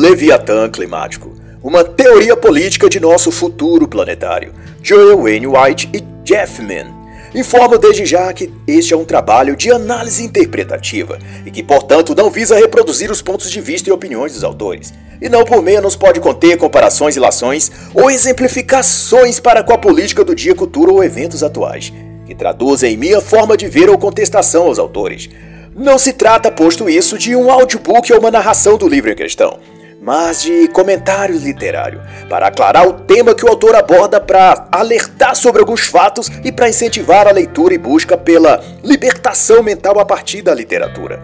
Leviatã Climático, uma teoria política de nosso futuro planetário. Joel White e Jeff Mann Informo desde já que este é um trabalho de análise interpretativa e que, portanto, não visa reproduzir os pontos de vista e opiniões dos autores, e não por menos pode conter comparações, ilações ou exemplificações para com a política do dia, cultura ou eventos atuais, que traduzem minha forma de ver ou contestação aos autores. Não se trata, posto isso, de um audiobook ou uma narração do livro em questão mas de comentário literário, para aclarar o tema que o autor aborda, para alertar sobre alguns fatos e para incentivar a leitura e busca pela libertação mental a partir da literatura.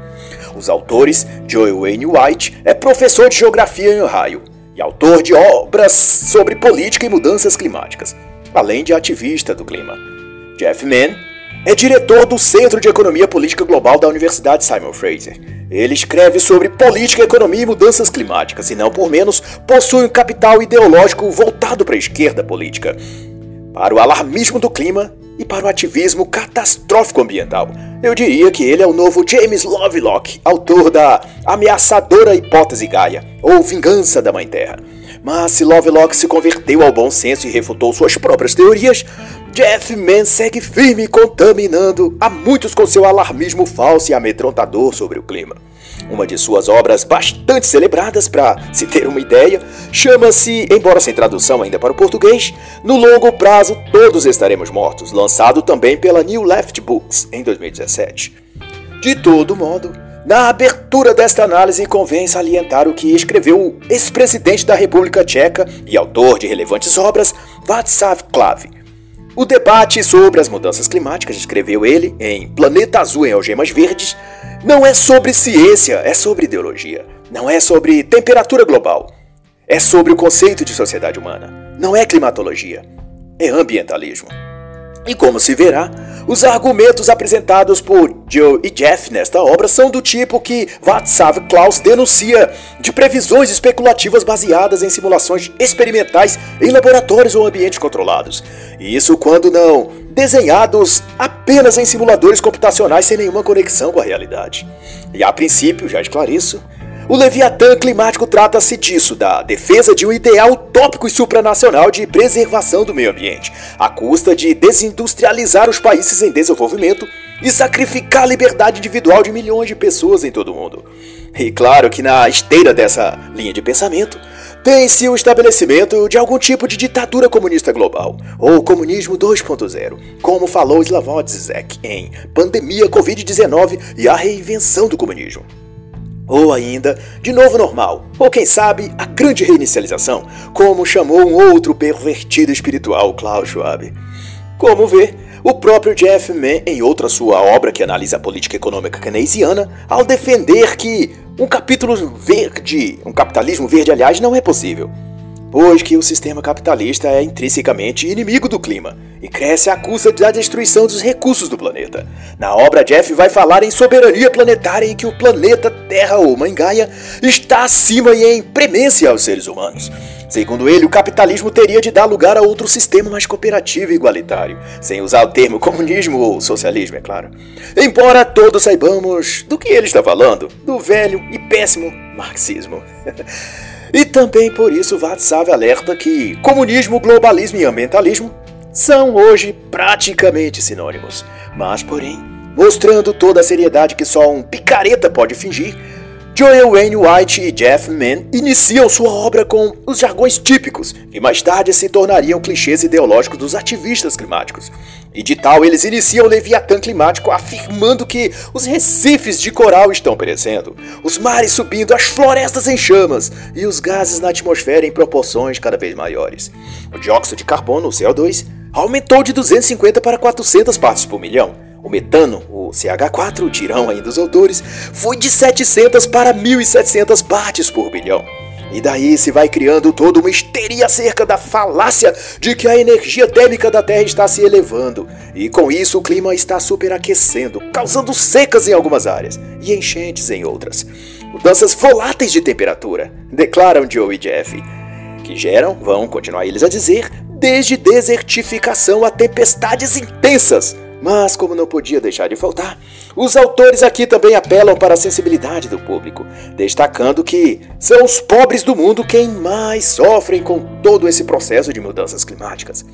Os autores, Joel Wayne White é professor de geografia em Ohio e autor de obras sobre política e mudanças climáticas, além de ativista do clima. Jeff Mann é diretor do Centro de Economia Política Global da Universidade Simon Fraser ele escreve sobre política, economia e mudanças climáticas, e não por menos possui um capital ideológico voltado para a esquerda política, para o alarmismo do clima e para o ativismo catastrófico ambiental. Eu diria que ele é o novo James Lovelock, autor da ameaçadora hipótese Gaia, ou Vingança da Mãe Terra. Mas se Lovelock se converteu ao bom senso e refutou suas próprias teorias, Jeff Mann segue firme contaminando a muitos com seu alarmismo falso e amedrontador sobre o clima. Uma de suas obras bastante celebradas, para se ter uma ideia, chama-se, embora sem tradução ainda para o português, No Longo Prazo Todos Estaremos Mortos, lançado também pela New Left Books em 2017. De todo modo, na abertura desta análise convém salientar o que escreveu o ex-presidente da República Tcheca e autor de relevantes obras, Václav Klav, o debate sobre as mudanças climáticas, escreveu ele em Planeta Azul em Algemas Verdes, não é sobre ciência, é sobre ideologia. Não é sobre temperatura global. É sobre o conceito de sociedade humana. Não é climatologia, é ambientalismo. E como se verá, os argumentos apresentados por Joe e Jeff nesta obra são do tipo que Václav Klaus denuncia de previsões especulativas baseadas em simulações experimentais em laboratórios ou ambientes controlados. Isso quando não desenhados apenas em simuladores computacionais sem nenhuma conexão com a realidade. E a princípio, já esclareço, o Leviatã climático trata-se disso, da defesa de um ideal utópico e supranacional de preservação do meio ambiente, à custa de desindustrializar os países em desenvolvimento e sacrificar a liberdade individual de milhões de pessoas em todo o mundo. E claro que na esteira dessa linha de pensamento, tem-se o estabelecimento de algum tipo de ditadura comunista global, ou comunismo 2.0, como falou Slavoj Zizek em Pandemia Covid-19 e a Reinvenção do Comunismo. Ou ainda, de novo normal, ou quem sabe, a grande reinicialização, como chamou um outro pervertido espiritual, Klaus Schwab. Como vê, o próprio Jeff Mann, em outra sua obra que analisa a política econômica keynesiana, ao defender que um capítulo verde, um capitalismo verde, aliás, não é possível pois que o sistema capitalista é intrinsecamente inimigo do clima e cresce à custa da destruição dos recursos do planeta. Na obra, Jeff vai falar em soberania planetária e que o planeta Terra ou Mãe Gaia está acima e em premência aos seres humanos. Segundo ele, o capitalismo teria de dar lugar a outro sistema mais cooperativo e igualitário, sem usar o termo comunismo ou socialismo, é claro. Embora todos saibamos do que ele está falando, do velho e péssimo marxismo. E também por isso Václav alerta que comunismo, globalismo e ambientalismo são hoje praticamente sinônimos. Mas, porém, mostrando toda a seriedade que só um picareta pode fingir, Joel Wayne White e Jeff Mann iniciam sua obra com os jargões típicos, que mais tarde se tornariam clichês ideológicos dos ativistas climáticos. E de tal, eles iniciam o Leviatã climático afirmando que os recifes de coral estão perecendo, os mares subindo, as florestas em chamas e os gases na atmosfera em proporções cada vez maiores. O dióxido de carbono, o CO2, aumentou de 250 para 400 partes por milhão o metano, o CH4, o tirão aí dos autores, foi de 700 para 1.700 partes por bilhão. E daí se vai criando toda uma histeria acerca da falácia de que a energia térmica da Terra está se elevando. E com isso o clima está superaquecendo, causando secas em algumas áreas e enchentes em outras. Mudanças voláteis de temperatura, declaram Joe e Jeff, que geram, vão continuar eles a dizer, desde desertificação a tempestades intensas mas, como não podia deixar de faltar, os autores aqui também apelam para a sensibilidade do público, destacando que são os pobres do mundo quem mais sofrem com todo esse processo de mudanças climáticas.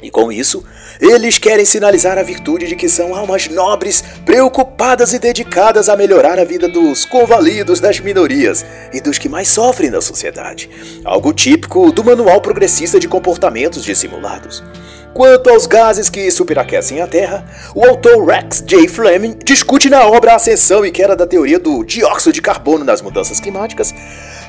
E com isso, eles querem sinalizar a virtude de que são almas nobres, preocupadas e dedicadas a melhorar a vida dos convalidos, das minorias e dos que mais sofrem na sociedade. Algo típico do Manual Progressista de Comportamentos Dissimulados. Quanto aos gases que superaquecem a Terra, o autor Rex J. Fleming discute na obra Ascensão e Queda da Teoria do Dióxido de Carbono nas Mudanças Climáticas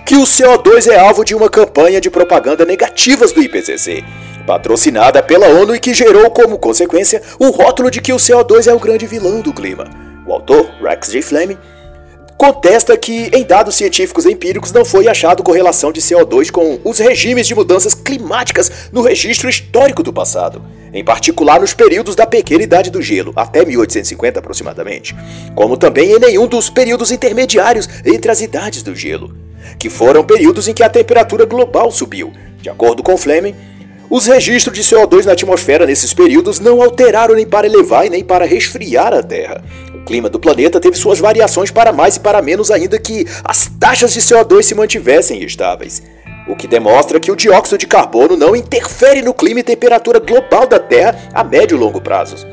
que o CO2 é alvo de uma campanha de propaganda negativas do IPCC patrocinada pela ONU e que gerou como consequência o rótulo de que o CO2 é o grande vilão do clima. O autor, Rex J. Fleming, contesta que em dados científicos empíricos não foi achado correlação de CO2 com os regimes de mudanças climáticas no registro histórico do passado, em particular nos períodos da pequena idade do gelo, até 1850 aproximadamente, como também em nenhum dos períodos intermediários entre as idades do gelo, que foram períodos em que a temperatura global subiu. De acordo com Fleming, os registros de CO2 na atmosfera nesses períodos não alteraram nem para elevar e nem para resfriar a Terra. Clima do planeta teve suas variações para mais e para menos, ainda que as taxas de CO2 se mantivessem estáveis. O que demonstra que o dióxido de carbono não interfere no clima e temperatura global da Terra a médio e longo prazos.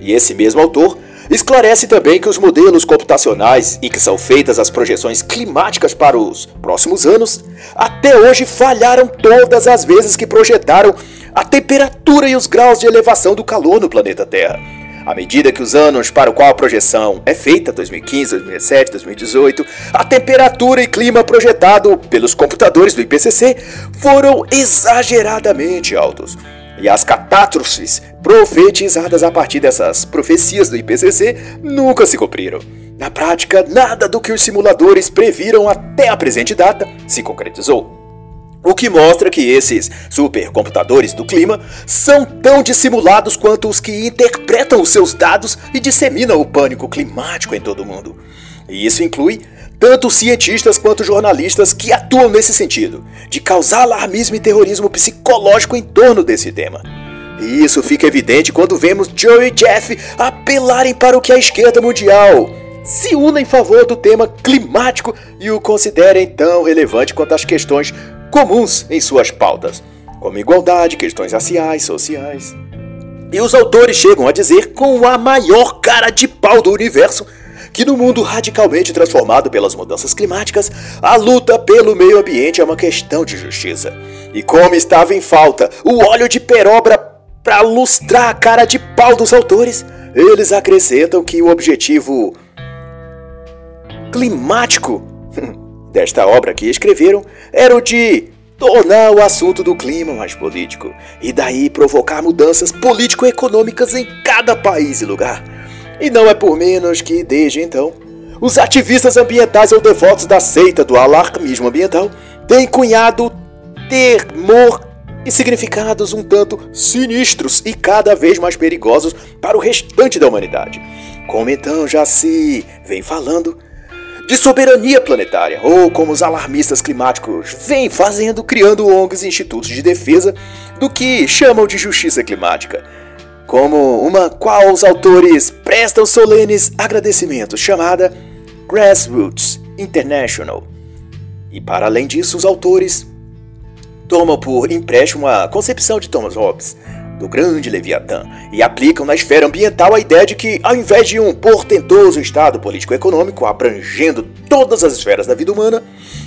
E esse mesmo autor Esclarece também que os modelos computacionais em que são feitas as projeções climáticas para os próximos anos até hoje falharam todas as vezes que projetaram a temperatura e os graus de elevação do calor no planeta Terra. À medida que os anos para o qual a projeção é feita, 2015, 2017, 2018, a temperatura e clima projetado pelos computadores do IPCC foram exageradamente altos e as catástrofes profetizadas a partir dessas profecias do IPCC nunca se cumpriram. Na prática, nada do que os simuladores previram até a presente data se concretizou. O que mostra que esses supercomputadores do clima são tão dissimulados quanto os que interpretam os seus dados e disseminam o pânico climático em todo o mundo. E isso inclui tanto cientistas quanto jornalistas que atuam nesse sentido, de causar alarmismo e terrorismo psicológico em torno desse tema. E isso fica evidente quando vemos Joe e Jeff apelarem para o que a esquerda mundial se una em favor do tema climático e o considerem tão relevante quanto as questões comuns em suas pautas, como igualdade, questões raciais, sociais. E os autores chegam a dizer com a maior cara de pau do universo que no mundo radicalmente transformado pelas mudanças climáticas, a luta pelo meio ambiente é uma questão de justiça. E como estava em falta o óleo de perobra para lustrar a cara de pau dos autores, eles acrescentam que o objetivo climático desta obra que escreveram era o de tornar o assunto do clima mais político e daí provocar mudanças político-econômicas em cada país e lugar. E não é por menos que, desde então, os ativistas ambientais ou devotos da seita do alarmismo ambiental têm cunhado temor e significados um tanto sinistros e cada vez mais perigosos para o restante da humanidade. Como então já se vem falando de soberania planetária, ou como os alarmistas climáticos vêm fazendo, criando ONGs e institutos de defesa do que chamam de justiça climática como uma qual os autores prestam solenes agradecimentos, chamada Grassroots International. E para além disso, os autores tomam por empréstimo a concepção de Thomas Hobbes do grande Leviatã e aplicam na esfera ambiental a ideia de que, ao invés de um portentoso estado político-econômico abrangendo todas as esferas da vida humana,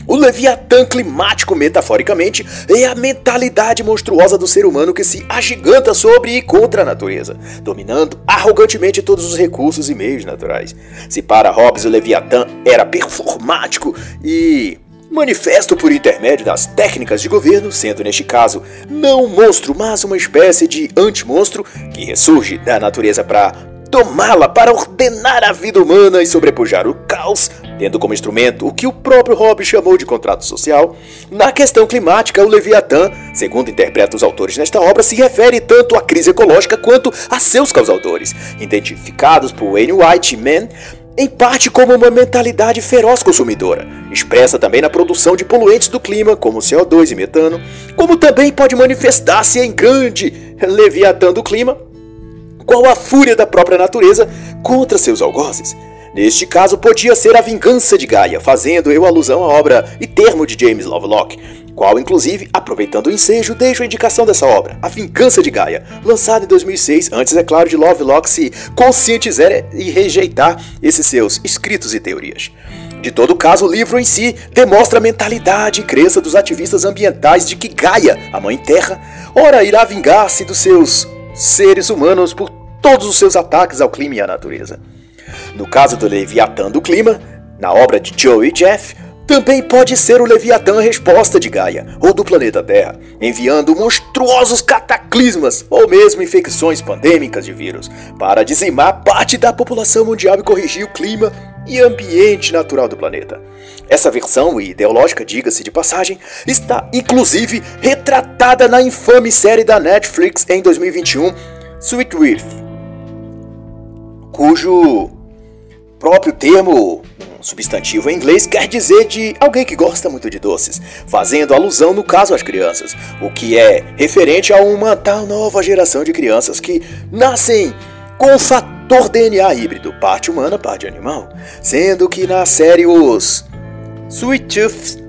o Leviatã climático, metaforicamente, é a mentalidade monstruosa do ser humano que se agiganta sobre e contra a natureza, dominando arrogantemente todos os recursos e meios naturais. Se para Hobbes o Leviatã era performático e manifesto por intermédio das técnicas de governo, sendo neste caso não um monstro, mas uma espécie de anti-monstro que ressurge da natureza para tomá-la, para ordenar a vida humana e sobrepujar o caos, tendo como instrumento o que o próprio Hobbes chamou de contrato social. Na questão climática, o Leviatã, segundo interpreta os autores nesta obra, se refere tanto à crise ecológica quanto a seus causadores, identificados por Wayne White e Mann em parte como uma mentalidade feroz consumidora, expressa também na produção de poluentes do clima, como CO2 e metano, como também pode manifestar-se em grande leviatã do clima, qual a fúria da própria natureza contra seus algozes. Neste caso, podia ser a vingança de Gaia, fazendo eu alusão à obra e termo de James Lovelock, qual, inclusive, aproveitando o ensejo, deixo a indicação dessa obra, A Vingança de Gaia, lançada em 2006, antes, é claro, de Lovelock se conscientizar e rejeitar esses seus escritos e teorias. De todo caso, o livro em si demonstra a mentalidade e crença dos ativistas ambientais de que Gaia, a Mãe Terra, ora irá vingar-se dos seus seres humanos por todos os seus ataques ao clima e à natureza. No caso do Leviatã do Clima, na obra de Joe e Jeff, também pode ser o Leviatã resposta de Gaia ou do planeta Terra, enviando monstruosos cataclismas ou mesmo infecções pandêmicas de vírus para dizimar parte da população mundial e corrigir o clima e ambiente natural do planeta. Essa versão ideológica, diga-se de passagem, está inclusive retratada na infame série da Netflix em 2021, Sweet Reef, cujo próprio termo, substantivo em inglês, quer dizer de alguém que gosta muito de doces, fazendo alusão no caso às crianças, o que é referente a uma tal nova geração de crianças que nascem com o fator DNA híbrido, parte humana, parte animal, sendo que na série os Sweet Tooths,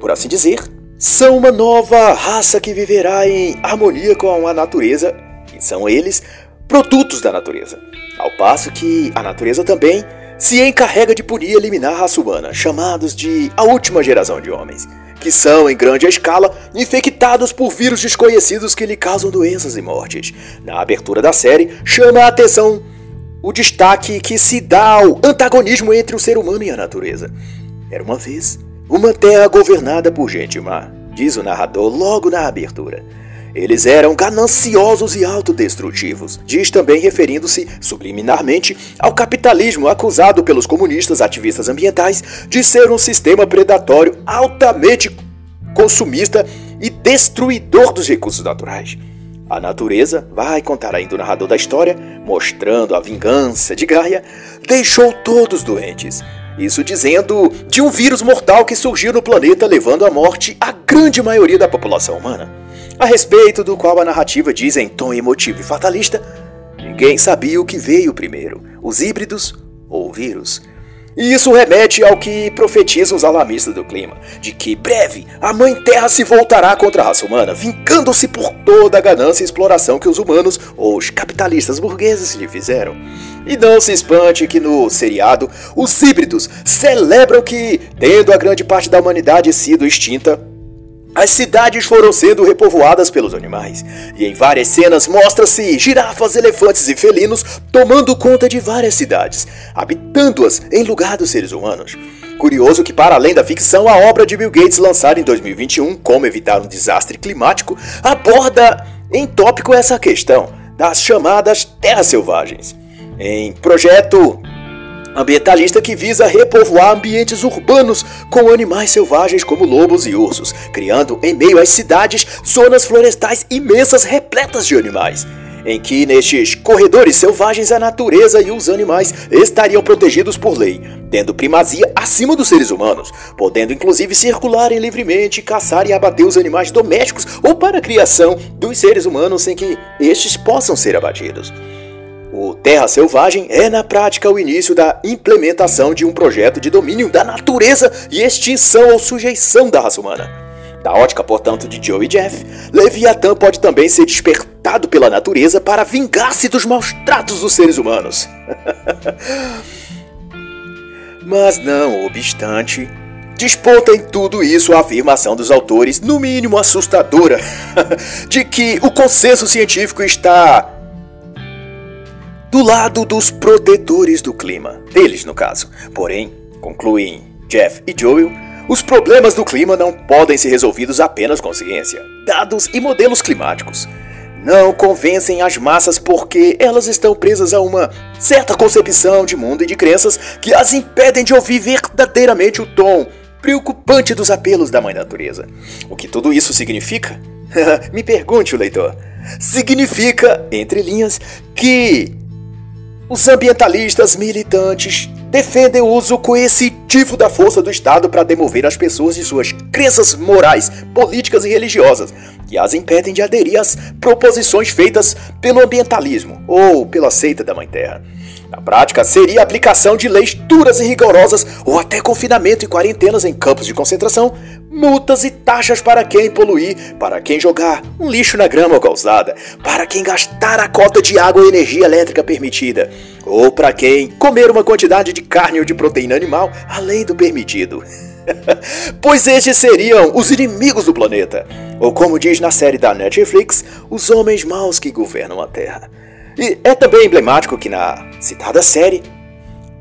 por assim dizer, são uma nova raça que viverá em harmonia com a natureza, e são eles produtos da natureza. Ao passo que a natureza também se encarrega de punir e eliminar a raça humana, chamados de a última geração de homens, que são, em grande escala, infectados por vírus desconhecidos que lhe causam doenças e mortes. Na abertura da série, chama a atenção o destaque que se dá ao antagonismo entre o ser humano e a natureza. Era uma vez uma terra governada por gente má, diz o narrador logo na abertura. Eles eram gananciosos e autodestrutivos, diz também referindo-se subliminarmente ao capitalismo acusado pelos comunistas ativistas ambientais de ser um sistema predatório altamente consumista e destruidor dos recursos naturais. A natureza, vai contar ainda o narrador da história, mostrando a vingança de Gaia, deixou todos doentes. Isso dizendo de um vírus mortal que surgiu no planeta, levando à morte a grande maioria da população humana a respeito do qual a narrativa diz em tom emotivo e fatalista: ninguém sabia o que veio primeiro, os híbridos ou o vírus. E isso remete ao que profetizam os alarmistas do clima, de que breve a Mãe Terra se voltará contra a raça humana, vincando-se por toda a ganância e exploração que os humanos ou os capitalistas burgueses lhe fizeram. E não se espante que no seriado os híbridos celebram que, tendo a grande parte da humanidade sido extinta, as cidades foram sendo repovoadas pelos animais, e em várias cenas mostra-se girafas, elefantes e felinos tomando conta de várias cidades, habitando-as em lugar dos seres humanos. Curioso que, para além da ficção, a obra de Bill Gates, lançada em 2021, Como Evitar um Desastre Climático, aborda em tópico essa questão das chamadas terras selvagens. Em projeto ambientalista que visa repovoar ambientes urbanos com animais selvagens como lobos e ursos, criando em meio às cidades zonas florestais imensas repletas de animais. Em que nestes corredores selvagens a natureza e os animais estariam protegidos por lei, tendo primazia acima dos seres humanos, podendo inclusive circularem livremente, caçar e abater os animais domésticos ou para a criação dos seres humanos sem que estes possam ser abatidos. O Terra Selvagem é, na prática, o início da implementação de um projeto de domínio da natureza e extinção ou sujeição da raça humana. Da ótica, portanto, de Joe e Jeff, Leviatã pode também ser despertado pela natureza para vingar-se dos maus tratos dos seres humanos. Mas não obstante, desponta em tudo isso a afirmação dos autores, no mínimo assustadora, de que o consenso científico está do lado dos protetores do clima, deles no caso. Porém, concluem Jeff e Joel, os problemas do clima não podem ser resolvidos apenas com ciência, dados e modelos climáticos. Não convencem as massas porque elas estão presas a uma certa concepção de mundo e de crenças que as impedem de ouvir verdadeiramente o tom preocupante dos apelos da Mãe Natureza. O que tudo isso significa? Me pergunte o leitor. Significa, entre linhas, que os ambientalistas militantes defendem o uso coercitivo da força do Estado para demover as pessoas de suas crenças morais, políticas e religiosas, que as impedem de aderir às proposições feitas pelo ambientalismo ou pela seita da Mãe Terra. Na prática, seria a aplicação de leis duras e rigorosas ou até confinamento e quarentenas em campos de concentração, multas e taxas para quem poluir, para quem jogar um lixo na grama ou calçada, para quem gastar a cota de água e energia elétrica permitida, ou para quem comer uma quantidade de carne ou de proteína animal além do permitido. pois estes seriam os inimigos do planeta, ou como diz na série da Netflix, os homens maus que governam a Terra. E é também emblemático que na citada série,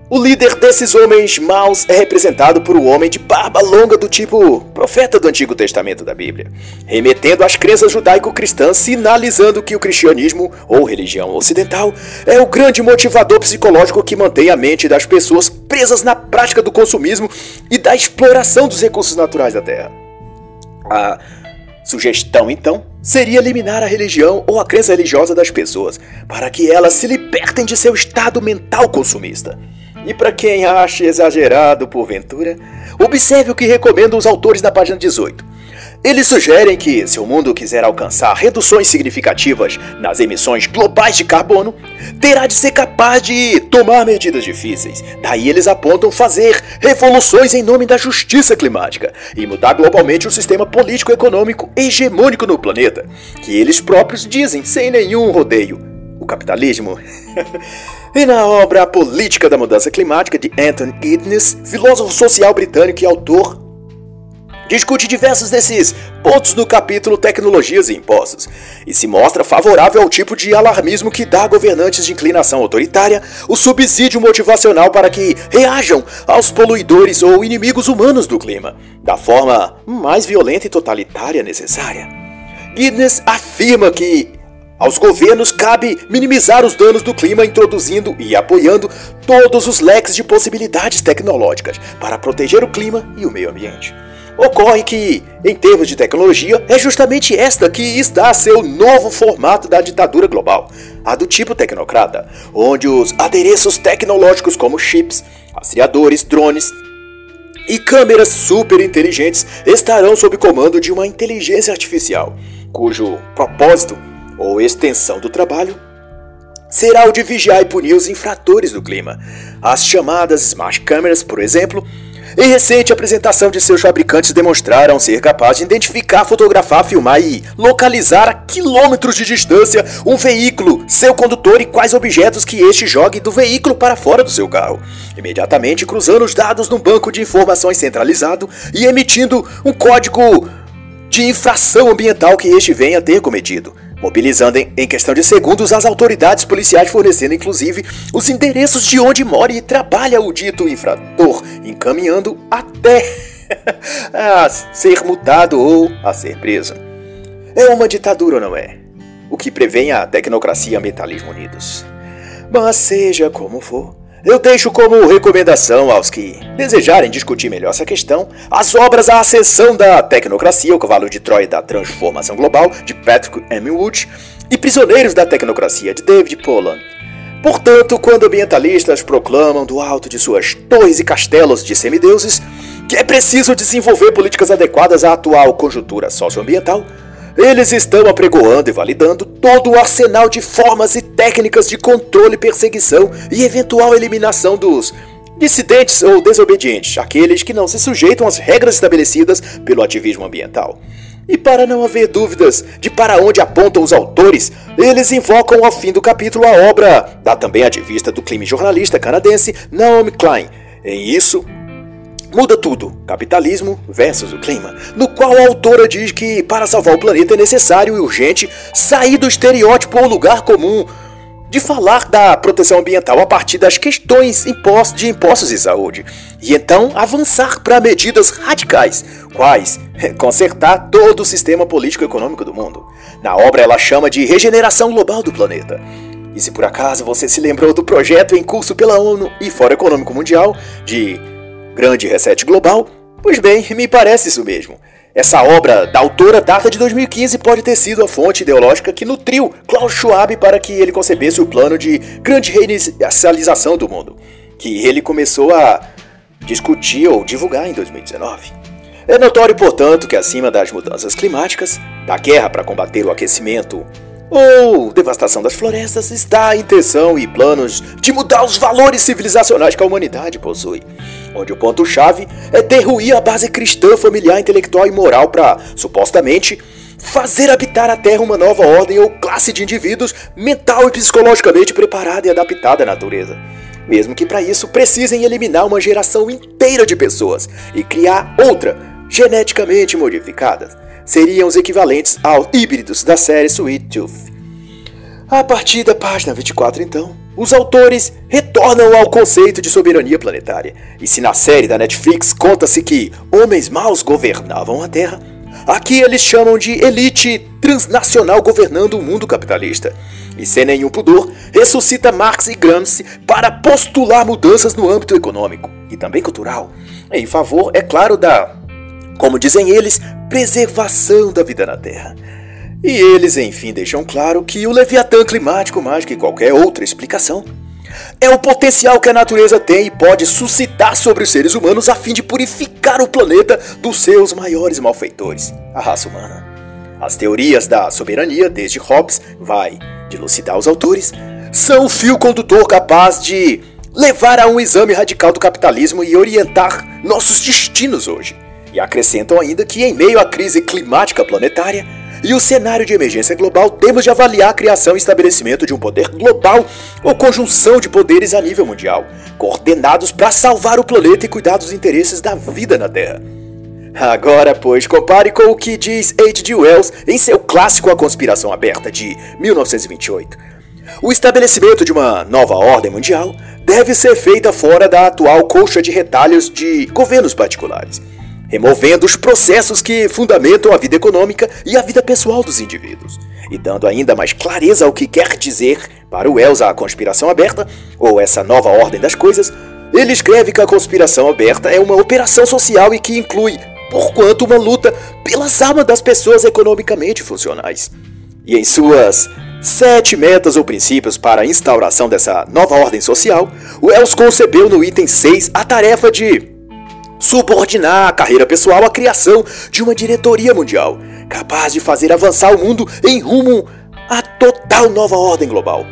o líder desses homens maus é representado por um homem de barba longa do tipo profeta do Antigo Testamento da Bíblia, remetendo às crenças judaico-cristãs, sinalizando que o cristianismo ou religião ocidental é o grande motivador psicológico que mantém a mente das pessoas presas na prática do consumismo e da exploração dos recursos naturais da Terra. A sugestão, então, seria eliminar a religião ou a crença religiosa das pessoas, para que elas se libertem de seu estado mental consumista. E para quem acha exagerado porventura, observe o que recomendam os autores na página 18. Eles sugerem que, se o mundo quiser alcançar reduções significativas nas emissões globais de carbono, terá de ser capaz de tomar medidas difíceis. Daí eles apontam fazer revoluções em nome da justiça climática e mudar globalmente o sistema político-econômico hegemônico no planeta, que eles próprios dizem sem nenhum rodeio: o capitalismo. E na obra A Política da Mudança Climática de Anthony Giddens, filósofo social britânico e autor, discute diversos desses pontos no capítulo Tecnologias e Impostos e se mostra favorável ao tipo de alarmismo que dá a governantes de inclinação autoritária o subsídio motivacional para que reajam aos poluidores ou inimigos humanos do clima, da forma mais violenta e totalitária necessária. Guinness afirma que aos governos cabe minimizar os danos do clima introduzindo e apoiando todos os leques de possibilidades tecnológicas para proteger o clima e o meio ambiente. Ocorre que, em termos de tecnologia, é justamente esta que está a ser o novo formato da ditadura global, a do tipo tecnocrata, onde os adereços tecnológicos como chips, rastreadores, drones e câmeras super inteligentes estarão sob comando de uma inteligência artificial, cujo propósito ou extensão do trabalho será o de vigiar e punir os infratores do clima. As chamadas smart cameras, por exemplo, em recente apresentação de seus fabricantes demonstraram ser capazes de identificar, fotografar, filmar e localizar a quilômetros de distância um veículo, seu condutor e quais objetos que este jogue do veículo para fora do seu carro, imediatamente cruzando os dados num banco de informações centralizado e emitindo um código de infração ambiental que este venha a ter cometido mobilizando em questão de segundos as autoridades policiais, fornecendo inclusive os endereços de onde mora e trabalha o dito infrator, encaminhando até a ser multado ou a ser preso. É uma ditadura, não é? O que prevém a tecnocracia ambientalismo unidos. Mas seja como for, eu deixo como recomendação aos que desejarem discutir melhor essa questão as obras A Ascensão da Tecnocracia, o Cavalo de Troia da Transformação Global, de Patrick M. Wood, e Prisioneiros da Tecnocracia, de David Poland. Portanto, quando ambientalistas proclamam do alto de suas torres e castelos de semideuses que é preciso desenvolver políticas adequadas à atual conjuntura socioambiental, eles estão apregoando e validando todo o arsenal de formas e técnicas de controle, perseguição e eventual eliminação dos dissidentes ou desobedientes, aqueles que não se sujeitam às regras estabelecidas pelo ativismo ambiental. E para não haver dúvidas de para onde apontam os autores, eles invocam ao fim do capítulo a obra da também ativista do clima jornalista canadense Naomi Klein. Em isso, Muda tudo, capitalismo versus o clima, no qual a autora diz que para salvar o planeta é necessário e urgente sair do estereótipo ou lugar comum de falar da proteção ambiental a partir das questões de impostos e saúde, e então avançar para medidas radicais, quais consertar todo o sistema político-econômico do mundo. Na obra ela chama de regeneração global do planeta. E se por acaso você se lembrou do projeto em curso pela ONU e Fórum Econômico Mundial de Grande Reset Global? Pois bem, me parece isso mesmo. Essa obra da autora data de 2015 pode ter sido a fonte ideológica que nutriu Klaus Schwab para que ele concebesse o plano de grande reinicialização do mundo, que ele começou a discutir ou divulgar em 2019. É notório, portanto, que acima das mudanças climáticas, da guerra para combater o aquecimento ou devastação das florestas, está a intenção e planos de mudar os valores civilizacionais que a humanidade possui. Onde o ponto-chave é derruir a base cristã, familiar, intelectual e moral para, supostamente, fazer habitar a Terra uma nova ordem ou classe de indivíduos mental e psicologicamente preparada e adaptada à natureza. Mesmo que para isso precisem eliminar uma geração inteira de pessoas e criar outra, geneticamente modificada. Seriam os equivalentes aos híbridos da série Sweet Tooth. A partir da página 24, então, os autores retornam ao conceito de soberania planetária. E se na série da Netflix conta-se que homens maus governavam a Terra, Aqui eles chamam de elite transnacional governando o mundo capitalista. E sem nenhum pudor, ressuscita Marx e Gramsci para postular mudanças no âmbito econômico e também cultural, em favor, é claro, da, como dizem eles, preservação da vida na Terra. E eles, enfim, deixam claro que o Leviatã climático, mais que qualquer outra explicação, é o potencial que a natureza tem e pode suscitar sobre os seres humanos a fim de purificar o planeta dos seus maiores malfeitores, a raça humana. As teorias da soberania, desde Hobbes, vai dilucidar os autores, são o fio condutor capaz de levar a um exame radical do capitalismo e orientar nossos destinos hoje. E acrescentam ainda que, em meio à crise climática planetária, e o cenário de emergência global, temos de avaliar a criação e estabelecimento de um poder global ou conjunção de poderes a nível mundial, coordenados para salvar o planeta e cuidar dos interesses da vida na Terra. Agora, pois, compare com o que diz H.G. Wells em seu clássico A Conspiração Aberta, de 1928. O estabelecimento de uma nova ordem mundial deve ser feita fora da atual colcha de retalhos de governos particulares removendo os processos que fundamentam a vida econômica e a vida pessoal dos indivíduos, e dando ainda mais clareza ao que quer dizer para o Wells a conspiração aberta, ou essa nova ordem das coisas, ele escreve que a conspiração aberta é uma operação social e que inclui, porquanto, uma luta pelas almas das pessoas economicamente funcionais. E em suas sete metas ou princípios para a instauração dessa nova ordem social, Wells concebeu no item 6 a tarefa de subordinar a carreira pessoal à criação de uma diretoria mundial, capaz de fazer avançar o mundo em rumo à total nova ordem global.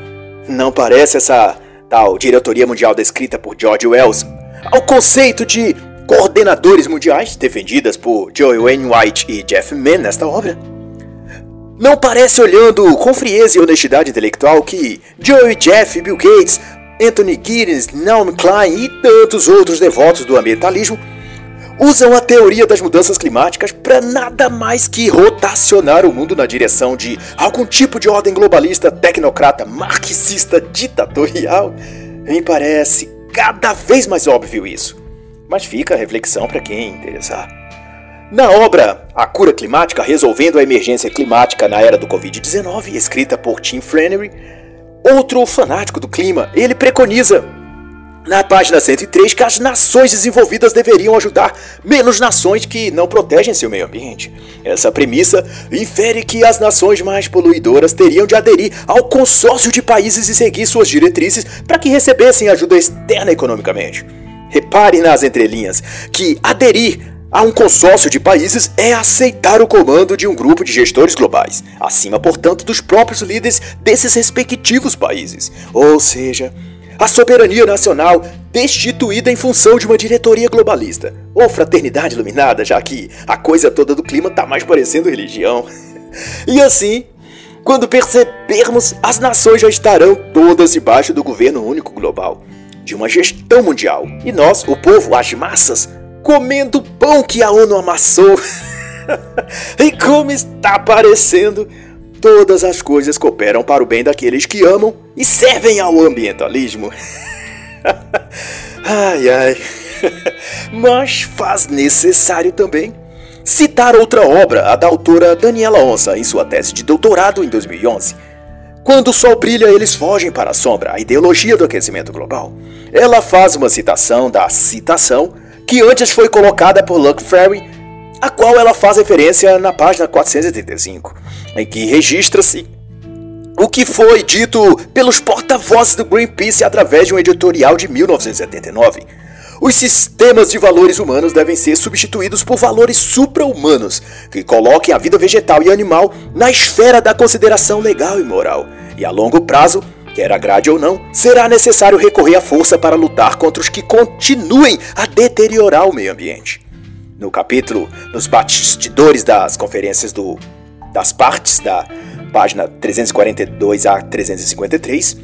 Não parece essa tal diretoria mundial descrita por George Wells ao conceito de coordenadores mundiais defendidas por Joe Wainwright e Jeff Mann nesta obra? Não parece olhando com frieza e honestidade intelectual que Joe, Jeff, Bill Gates, Anthony Giddens, Naomi Klein e tantos outros devotos do ambientalismo usam a teoria das mudanças climáticas para nada mais que rotacionar o mundo na direção de algum tipo de ordem globalista, tecnocrata, marxista, ditatorial. Me parece cada vez mais óbvio isso. Mas fica a reflexão para quem interessar. Na obra A Cura Climática Resolvendo a Emergência Climática na Era do Covid-19, escrita por Tim Flannery, outro fanático do clima, ele preconiza na página 103, que as nações desenvolvidas deveriam ajudar menos nações que não protegem seu meio ambiente. Essa premissa infere que as nações mais poluidoras teriam de aderir ao consórcio de países e seguir suas diretrizes para que recebessem ajuda externa economicamente. Repare nas entrelinhas que aderir a um consórcio de países é aceitar o comando de um grupo de gestores globais, acima, portanto, dos próprios líderes desses respectivos países. Ou seja, a soberania nacional destituída em função de uma diretoria globalista, ou fraternidade iluminada, já que a coisa toda do clima tá mais parecendo religião. E assim, quando percebermos, as nações já estarão todas debaixo do governo único global, de uma gestão mundial, e nós, o povo, as massas, comendo o pão que a ONU amassou. e como está parecendo Todas as coisas cooperam para o bem daqueles que amam e servem ao ambientalismo. ai ai. Mas faz necessário também citar outra obra, a da autora Daniela Onça, em sua tese de doutorado em 2011. Quando o sol brilha, eles fogem para a sombra, a ideologia do aquecimento global. Ela faz uma citação da citação que antes foi colocada por Luke Ferry a qual ela faz referência na página 485, em que registra-se o que foi dito pelos porta-vozes do Greenpeace através de um editorial de 1979. os sistemas de valores humanos devem ser substituídos por valores supra-humanos, que coloquem a vida vegetal e animal na esfera da consideração legal e moral. E a longo prazo, quer agrade ou não, será necessário recorrer à força para lutar contra os que continuem a deteriorar o meio ambiente. No capítulo, nos bastidores das conferências do, das partes, da página 342 a 353,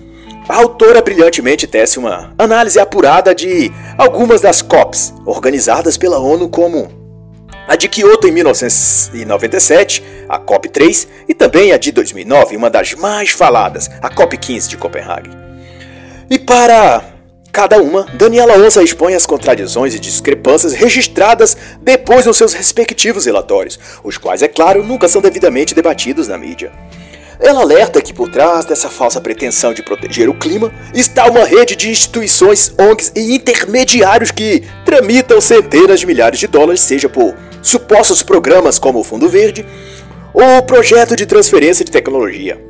a autora brilhantemente tece uma análise apurada de algumas das COPs, organizadas pela ONU como a de Kyoto em 1997, a COP3, e também a de 2009, uma das mais faladas, a COP15 de Copenhague. E para cada uma, Daniela Onça expõe as contradições e discrepâncias registradas depois nos seus respectivos relatórios, os quais, é claro, nunca são devidamente debatidos na mídia. Ela alerta que por trás dessa falsa pretensão de proteger o clima está uma rede de instituições, ONGs e intermediários que tramitam centenas de milhares de dólares, seja por supostos programas como o Fundo Verde ou o projeto de transferência de tecnologia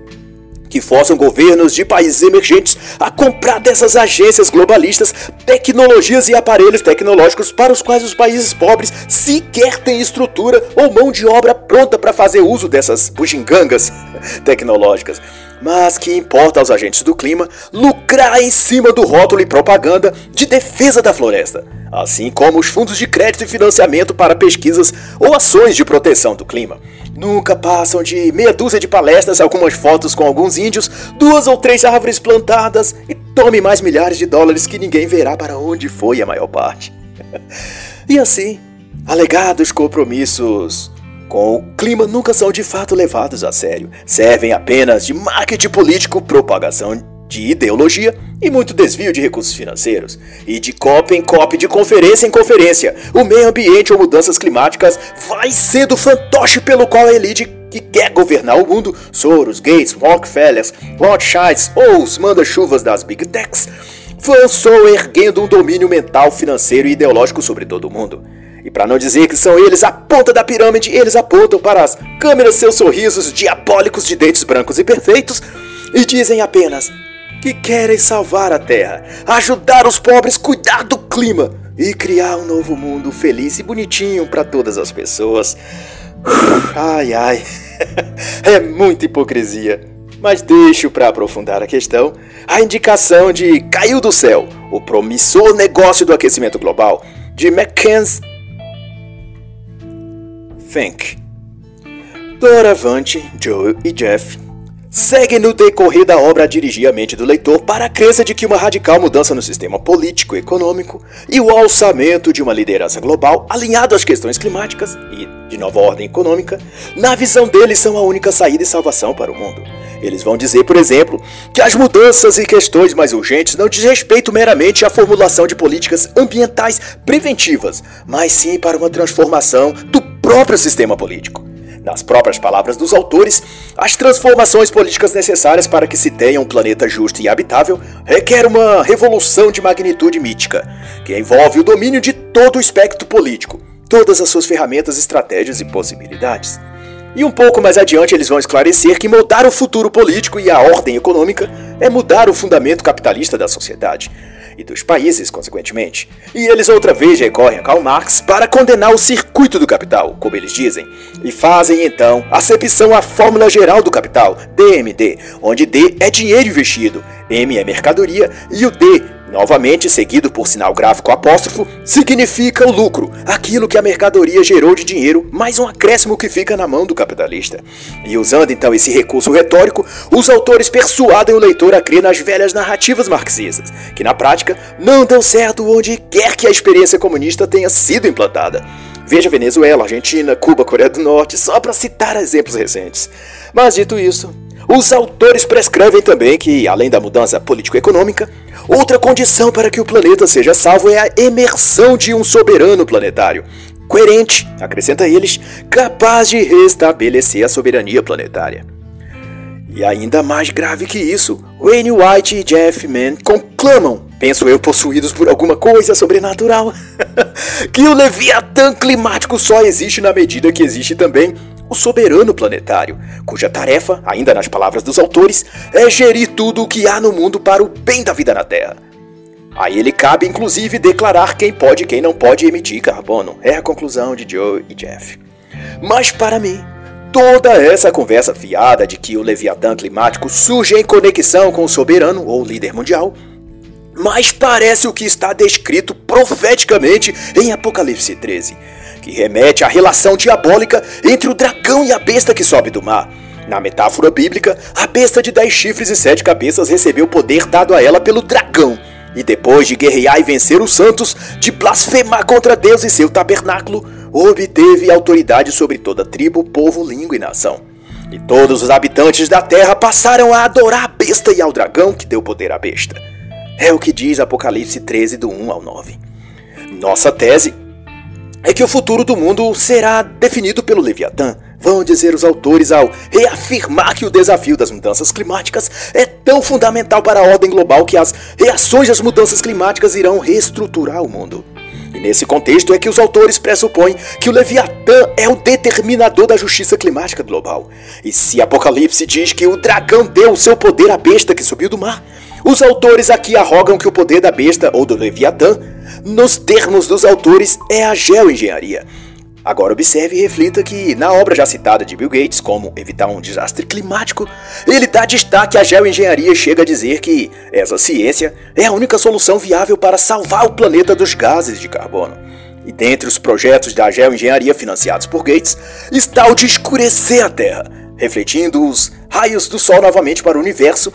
que forçam governos de países emergentes a comprar dessas agências globalistas tecnologias e aparelhos tecnológicos para os quais os países pobres sequer têm estrutura ou mão de obra pronta para fazer uso dessas bugigangas tecnológicas. Mas que importa aos agentes do clima lucrar em cima do rótulo e propaganda de defesa da floresta, assim como os fundos de crédito e financiamento para pesquisas ou ações de proteção do clima. Nunca passam de meia dúzia de palestras, algumas fotos com alguns índios, duas ou três árvores plantadas e tome mais milhares de dólares que ninguém verá para onde foi a maior parte. e assim, alegados compromissos com o clima nunca são de fato levados a sério, servem apenas de marketing político, propagação de ideologia e muito desvio de recursos financeiros. E de COP em COP, de conferência em conferência, o meio ambiente ou mudanças climáticas vai sendo o fantoche pelo qual a elite que quer governar o mundo, Soros, Gates, Rockefellers, Rothschilds ou os manda-chuvas das Big Techs, vão só erguendo um domínio mental, financeiro e ideológico sobre todo o mundo. E para não dizer que são eles a ponta da pirâmide, eles apontam para as câmeras seus sorrisos diabólicos de dentes brancos e perfeitos e dizem apenas: que querem salvar a Terra, ajudar os pobres, cuidar do clima e criar um novo mundo feliz e bonitinho para todas as pessoas. Ai ai, é muita hipocrisia. Mas deixo para aprofundar a questão a indicação de Caiu do Céu, o promissor negócio do aquecimento global, de Mackenzie Fink. Doravante, Joe e Jeff segue no decorrer da obra a dirigir a mente do leitor para a crença de que uma radical mudança no sistema político e econômico e o alçamento de uma liderança global alinhado às questões climáticas e de nova ordem econômica, na visão deles são a única saída e salvação para o mundo. Eles vão dizer, por exemplo, que as mudanças e questões mais urgentes não diz respeito meramente à formulação de políticas ambientais preventivas, mas sim para uma transformação do próprio sistema político. Nas próprias palavras dos autores, as transformações políticas necessárias para que se tenha um planeta justo e habitável requer uma revolução de magnitude mítica, que envolve o domínio de todo o espectro político, todas as suas ferramentas, estratégias e possibilidades. E um pouco mais adiante eles vão esclarecer que mudar o futuro político e a ordem econômica é mudar o fundamento capitalista da sociedade, e dos países, consequentemente. E eles outra vez recorrem a Karl Marx para condenar o circuito do capital, como eles dizem, e fazem então acepção à fórmula geral do capital, DMD, onde D é dinheiro investido, M é mercadoria e o D novamente seguido por sinal gráfico apóstrofo, significa o lucro, aquilo que a mercadoria gerou de dinheiro, mais um acréscimo que fica na mão do capitalista. E usando então esse recurso retórico, os autores persuadem o leitor a crer nas velhas narrativas marxistas, que na prática não dão certo onde quer que a experiência comunista tenha sido implantada. Veja Venezuela, Argentina, Cuba, Coreia do Norte, só para citar exemplos recentes. Mas dito isso, os autores prescrevem também que, além da mudança político-econômica, outra condição para que o planeta seja salvo é a emersão de um soberano planetário, coerente, acrescenta eles, capaz de restabelecer a soberania planetária. E ainda mais grave que isso, Wayne White e Jeff Mann conclamam, penso eu possuídos por alguma coisa sobrenatural, que o Leviatã climático só existe na medida que existe também o soberano planetário, cuja tarefa, ainda nas palavras dos autores, é gerir tudo o que há no mundo para o bem da vida na Terra. A ele cabe inclusive declarar quem pode e quem não pode emitir carbono. É a conclusão de Joe e Jeff. Mas para mim, toda essa conversa fiada de que o Leviatã climático surge em conexão com o soberano ou líder mundial, mas parece o que está descrito profeticamente em Apocalipse 13, que remete à relação diabólica entre o dragão e a besta que sobe do mar. Na metáfora bíblica, a besta de dez chifres e sete cabeças recebeu o poder dado a ela pelo dragão, e depois de guerrear e vencer os santos, de blasfemar contra Deus e seu tabernáculo, obteve autoridade sobre toda tribo, povo, língua e nação. E todos os habitantes da terra passaram a adorar a besta e ao dragão que deu poder à besta. É o que diz Apocalipse 13, do 1 ao 9. Nossa tese é que o futuro do mundo será definido pelo Leviatã, vão dizer os autores ao reafirmar que o desafio das mudanças climáticas é tão fundamental para a ordem global que as reações às mudanças climáticas irão reestruturar o mundo. E nesse contexto é que os autores pressupõem que o Leviatã é o determinador da justiça climática global. E se Apocalipse diz que o dragão deu o seu poder à besta que subiu do mar, os autores aqui arrogam que o poder da besta ou do Leviatã, nos termos dos autores, é a geoengenharia. Agora observe e reflita que, na obra já citada de Bill Gates, como Evitar um Desastre Climático, ele dá destaque à geoengenharia e chega a dizer que essa ciência é a única solução viável para salvar o planeta dos gases de carbono. E dentre os projetos da geoengenharia financiados por Gates está o de escurecer a Terra, refletindo os raios do Sol novamente para o universo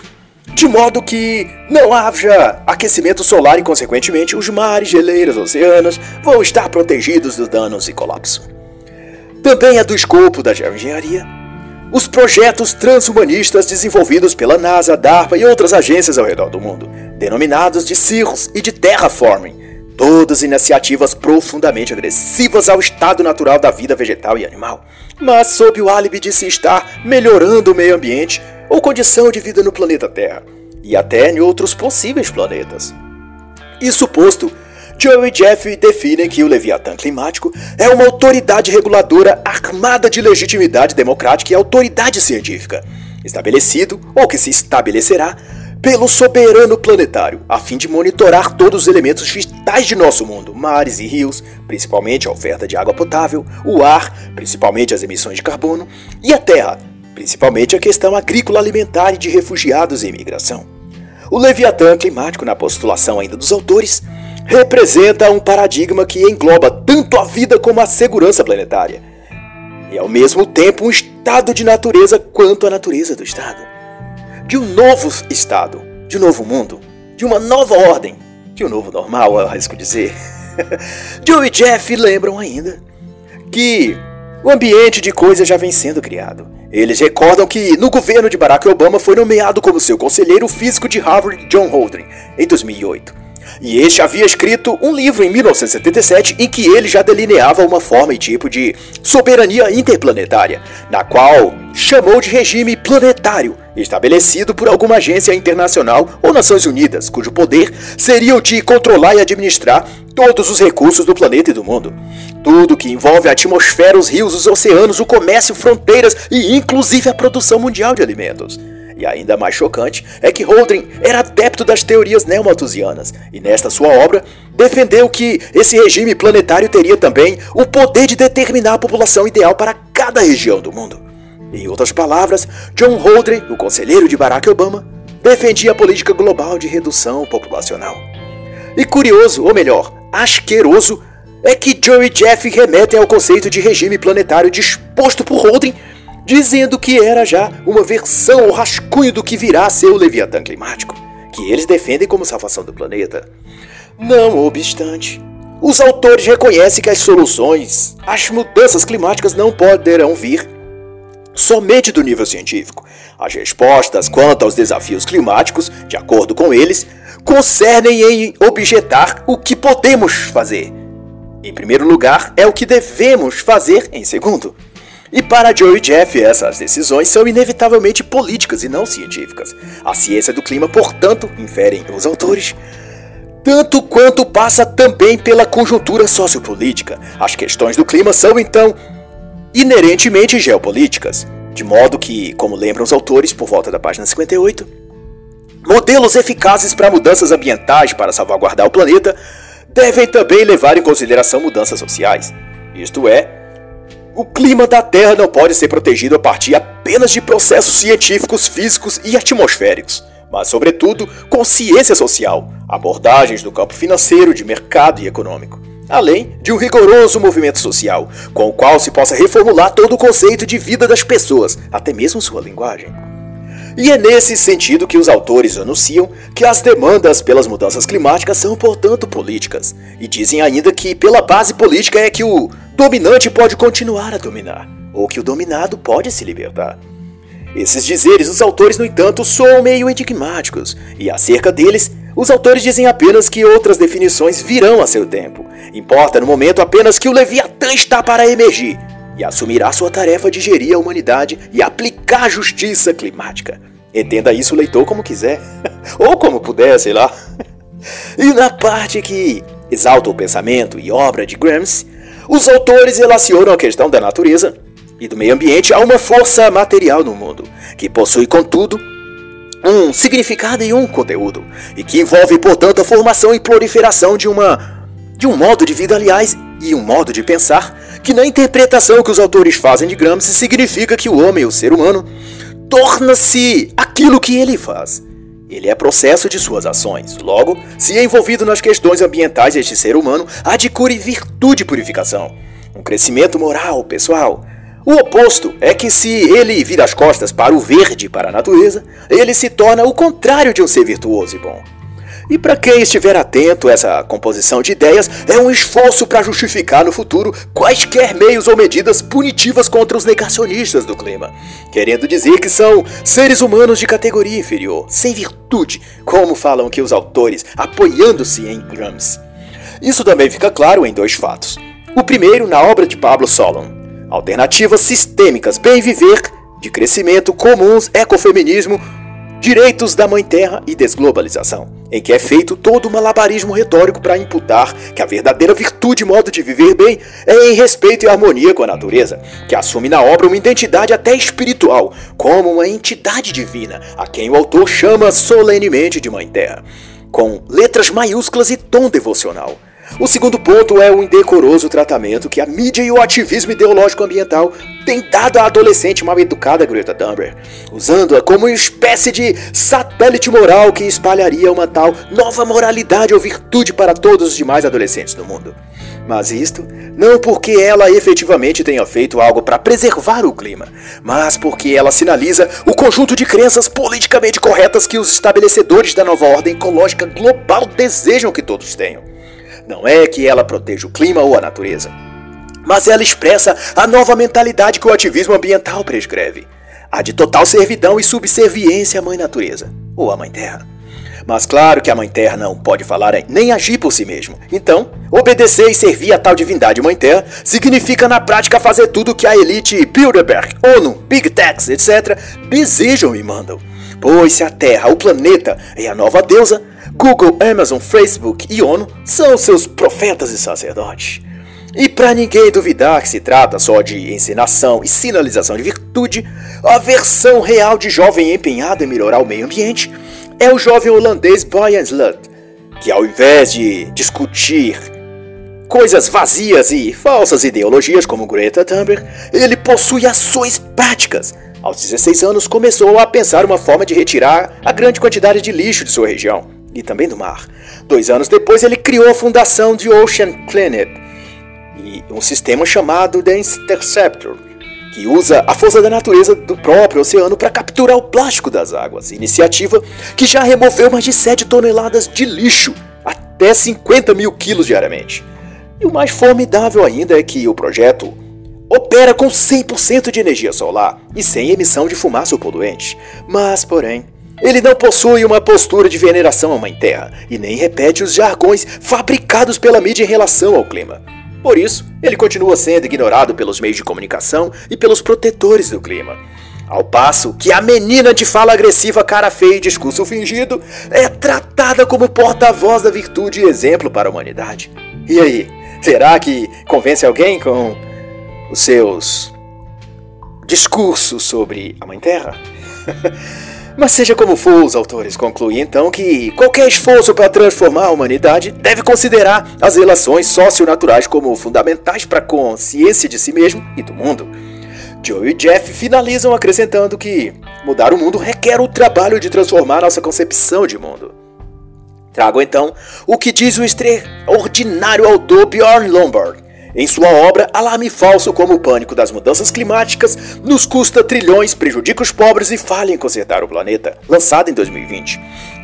de modo que não haja aquecimento solar e, consequentemente, os mares, geleiras, oceanos vão estar protegidos dos danos e colapso. Também é do escopo da geoengenharia os projetos transhumanistas desenvolvidos pela NASA, DARPA e outras agências ao redor do mundo, denominados de CIRRUS e de Terraforming, todas iniciativas profundamente agressivas ao estado natural da vida vegetal e animal, mas sob o álibi de se estar melhorando o meio ambiente ou condição de vida no planeta Terra, e até em outros possíveis planetas. Isso posto, Joe e Jeff definem que o Leviatã climático é uma autoridade reguladora armada de legitimidade democrática e autoridade científica, estabelecido ou que se estabelecerá pelo soberano planetário, a fim de monitorar todos os elementos vitais de nosso mundo, mares e rios, principalmente a oferta de água potável, o ar, principalmente as emissões de carbono, e a terra, principalmente a questão agrícola alimentar e de refugiados e imigração. O Leviatã climático, na postulação ainda dos autores, representa um paradigma que engloba tanto a vida como a segurança planetária, e ao mesmo tempo um estado de natureza quanto a natureza do Estado. De um novo Estado, de um novo mundo, de uma nova ordem, de um novo normal, eu arrisco dizer. Joe e Jeff lembram ainda que o ambiente de coisas já vem sendo criado eles recordam que, no governo de Barack Obama, foi nomeado como seu conselheiro físico de Harvard John Holdren, em 2008. E este havia escrito um livro em 1977 em que ele já delineava uma forma e tipo de soberania interplanetária, na qual chamou de regime planetário, estabelecido por alguma agência internacional ou Nações Unidas, cujo poder seria o de controlar e administrar todos os recursos do planeta e do mundo. Tudo que envolve a atmosfera, os rios, os oceanos, o comércio, fronteiras e inclusive a produção mundial de alimentos. E ainda mais chocante é que Holdren era adepto das teorias neomalthusianas e nesta sua obra defendeu que esse regime planetário teria também o poder de determinar a população ideal para cada região do mundo. Em outras palavras, John Holdren, o conselheiro de Barack Obama, defendia a política global de redução populacional. E curioso, ou melhor, asqueroso, é que Joe e Jeff remetem ao conceito de regime planetário disposto por Holdren, dizendo que era já uma versão ou rascunho do que virá a ser o Leviatã climático, que eles defendem como salvação do planeta. Não obstante, os autores reconhecem que as soluções às mudanças climáticas não poderão vir somente do nível científico. As respostas quanto aos desafios climáticos, de acordo com eles, concernem em objetar o que podemos fazer. Em primeiro lugar, é o que devemos fazer em segundo. E para Joe e Jeff, essas decisões são inevitavelmente políticas e não científicas. A ciência do clima, portanto, inferem os autores, tanto quanto passa também pela conjuntura sociopolítica. As questões do clima são, então, inerentemente geopolíticas, de modo que, como lembram os autores por volta da página 58, modelos eficazes para mudanças ambientais para salvaguardar o planeta devem também levar em consideração mudanças sociais. Isto é, o clima da Terra não pode ser protegido a partir apenas de processos científicos, físicos e atmosféricos, mas, sobretudo, com ciência social, abordagens no campo financeiro, de mercado e econômico, além de um rigoroso movimento social, com o qual se possa reformular todo o conceito de vida das pessoas, até mesmo sua linguagem. E é nesse sentido que os autores anunciam que as demandas pelas mudanças climáticas são, portanto, políticas, e dizem ainda que, pela base política, é que o dominante pode continuar a dominar, ou que o dominado pode se libertar. Esses dizeres os autores, no entanto, soam meio enigmáticos, e acerca deles, os autores dizem apenas que outras definições virão a seu tempo. Importa no momento apenas que o Leviatã está para emergir, e assumirá sua tarefa de gerir a humanidade e aplicar justiça climática. Entenda isso, leitor, como quiser, ou como puder, sei lá. E na parte que exalta o pensamento e obra de Gramsci, os autores relacionam a questão da natureza e do meio ambiente a uma força material no mundo, que possui, contudo, um significado e um conteúdo, e que envolve, portanto, a formação e proliferação de uma de um modo de vida, aliás, e um modo de pensar que na interpretação que os autores fazem de Gramsci significa que o homem, o ser humano, torna-se aquilo que ele faz. Ele é processo de suas ações. Logo, se é envolvido nas questões ambientais este ser humano, adquire virtude e purificação, um crescimento moral, pessoal. O oposto é que se ele vira as costas para o verde, para a natureza, ele se torna o contrário de um ser virtuoso e bom. E para quem estiver atento, essa composição de ideias é um esforço para justificar no futuro quaisquer meios ou medidas punitivas contra os negacionistas do clima, querendo dizer que são seres humanos de categoria inferior, sem virtude, como falam que os autores, apoiando-se em Gramsci. Isso também fica claro em dois fatos. O primeiro, na obra de Pablo Solon, Alternativas Sistêmicas, Bem Viver, de Crescimento, Comuns, Ecofeminismo, Direitos da Mãe Terra e Desglobalização, em que é feito todo um malabarismo retórico para imputar que a verdadeira virtude e modo de viver bem é em respeito e harmonia com a natureza, que assume na obra uma identidade até espiritual, como uma entidade divina, a quem o autor chama solenemente de Mãe Terra, com letras maiúsculas e tom devocional. O segundo ponto é o indecoroso tratamento que a mídia e o ativismo ideológico ambiental têm dado à adolescente mal educada Greta Thunberg, usando-a como uma espécie de satélite moral que espalharia uma tal nova moralidade ou virtude para todos os demais adolescentes do mundo. Mas isto não porque ela efetivamente tenha feito algo para preservar o clima, mas porque ela sinaliza o conjunto de crenças politicamente corretas que os estabelecedores da nova ordem ecológica global desejam que todos tenham. Não é que ela proteja o clima ou a natureza, mas ela expressa a nova mentalidade que o ativismo ambiental prescreve: a de total servidão e subserviência à Mãe Natureza, ou à Mãe Terra. Mas claro que a Mãe Terra não pode falar nem agir por si mesmo. Então, obedecer e servir a tal divindade Mãe Terra significa na prática fazer tudo o que a elite Bilderberg, ONU, Big Techs, etc. desejam e mandam. Pois se a Terra, o planeta e a nova deusa, Google, Amazon, Facebook e ONU são seus profetas e sacerdotes. E para ninguém duvidar que se trata só de encenação e sinalização de virtude, a versão real de jovem empenhado em melhorar o meio ambiente é o jovem holandês Brian Slut, que ao invés de discutir coisas vazias e falsas ideologias como Greta Thunberg, ele possui ações práticas. Aos 16 anos começou a pensar uma forma de retirar a grande quantidade de lixo de sua região e também do mar. Dois anos depois, ele criou a fundação de Ocean Planet e um sistema chamado The Interceptor, que usa a força da natureza do próprio oceano para capturar o plástico das águas. Iniciativa que já removeu mais de 7 toneladas de lixo, até 50 mil quilos diariamente. E o mais formidável ainda é que o projeto opera com 100% de energia solar e sem emissão de fumaça ou poluente. Mas, porém, ele não possui uma postura de veneração à Mãe Terra e nem repete os jargões fabricados pela mídia em relação ao clima. Por isso, ele continua sendo ignorado pelos meios de comunicação e pelos protetores do clima. Ao passo que a menina de fala agressiva, cara feia e discurso fingido é tratada como porta-voz da virtude e exemplo para a humanidade. E aí, será que convence alguém com os seus discursos sobre a Mãe Terra? Mas seja como for, os autores concluem então que qualquer esforço para transformar a humanidade deve considerar as relações socio-naturais como fundamentais para a consciência de si mesmo e do mundo. Joe e Jeff finalizam acrescentando que mudar o mundo requer o trabalho de transformar nossa concepção de mundo. Trago então o que diz o extraordinário autor Bjorn Lombard em sua obra, alarme falso como o pânico das mudanças climáticas nos custa trilhões, prejudica os pobres e falha em consertar o planeta, lançado em 2020.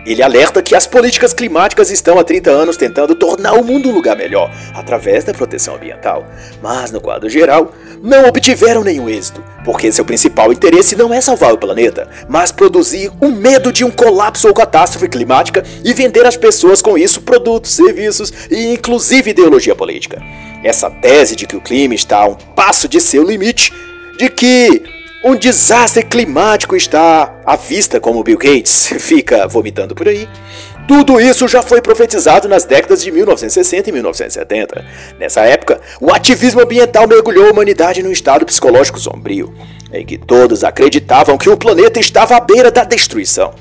Ele alerta que as políticas climáticas estão há 30 anos tentando tornar o mundo um lugar melhor, através da proteção ambiental. Mas, no quadro geral, não obtiveram nenhum êxito, porque seu principal interesse não é salvar o planeta, mas produzir o medo de um colapso ou catástrofe climática e vender às pessoas com isso produtos, serviços e inclusive ideologia política. Essa tese de que o clima está a um passo de seu limite, de que um desastre climático está à vista, como Bill Gates fica vomitando por aí. Tudo isso já foi profetizado nas décadas de 1960 e 1970. Nessa época, o ativismo ambiental mergulhou a humanidade num estado psicológico sombrio, em que todos acreditavam que o planeta estava à beira da destruição.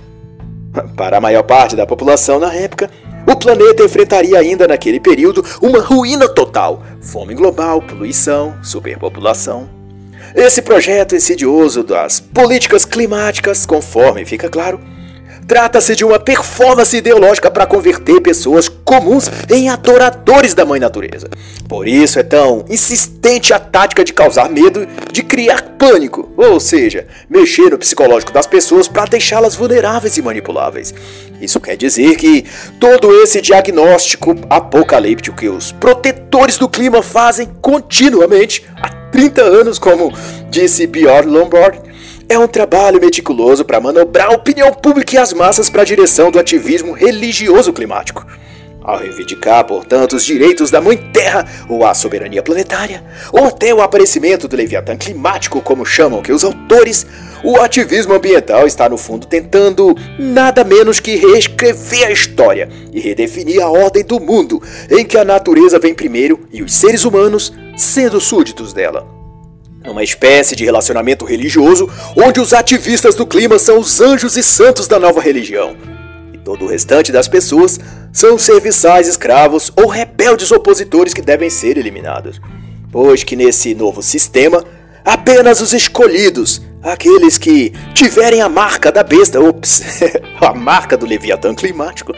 Para a maior parte da população na época, o planeta enfrentaria ainda naquele período uma ruína total: fome global, poluição, superpopulação. Esse projeto insidioso das políticas climáticas, conforme fica claro, Trata-se de uma performance ideológica para converter pessoas comuns em adoradores da mãe natureza. Por isso é tão insistente a tática de causar medo, de criar pânico, ou seja, mexer no psicológico das pessoas para deixá-las vulneráveis e manipuláveis. Isso quer dizer que todo esse diagnóstico apocalíptico que os protetores do clima fazem continuamente há 30 anos, como disse Bjorn Lombard, é um trabalho meticuloso para manobrar a opinião pública e as massas para a direção do ativismo religioso climático. Ao reivindicar, portanto, os direitos da Mãe Terra ou a soberania planetária, ou até o aparecimento do Leviatã climático, como chamam que os autores, o ativismo ambiental está no fundo tentando nada menos que reescrever a história e redefinir a ordem do mundo em que a natureza vem primeiro e os seres humanos sendo súditos dela. Uma espécie de relacionamento religioso onde os ativistas do clima são os anjos e santos da nova religião. E todo o restante das pessoas são serviçais escravos ou rebeldes opositores que devem ser eliminados. Pois que nesse novo sistema, apenas os escolhidos, aqueles que tiverem a marca da besta, ops, a marca do Leviatã climático,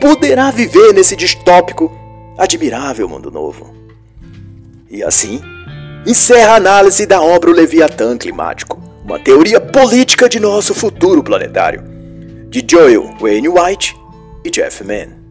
poderá viver nesse distópico, admirável mundo novo. E assim, encerra a análise da obra O Leviatã Climático, uma teoria política de nosso futuro planetário, de Joel Wayne White e Jeff Mann.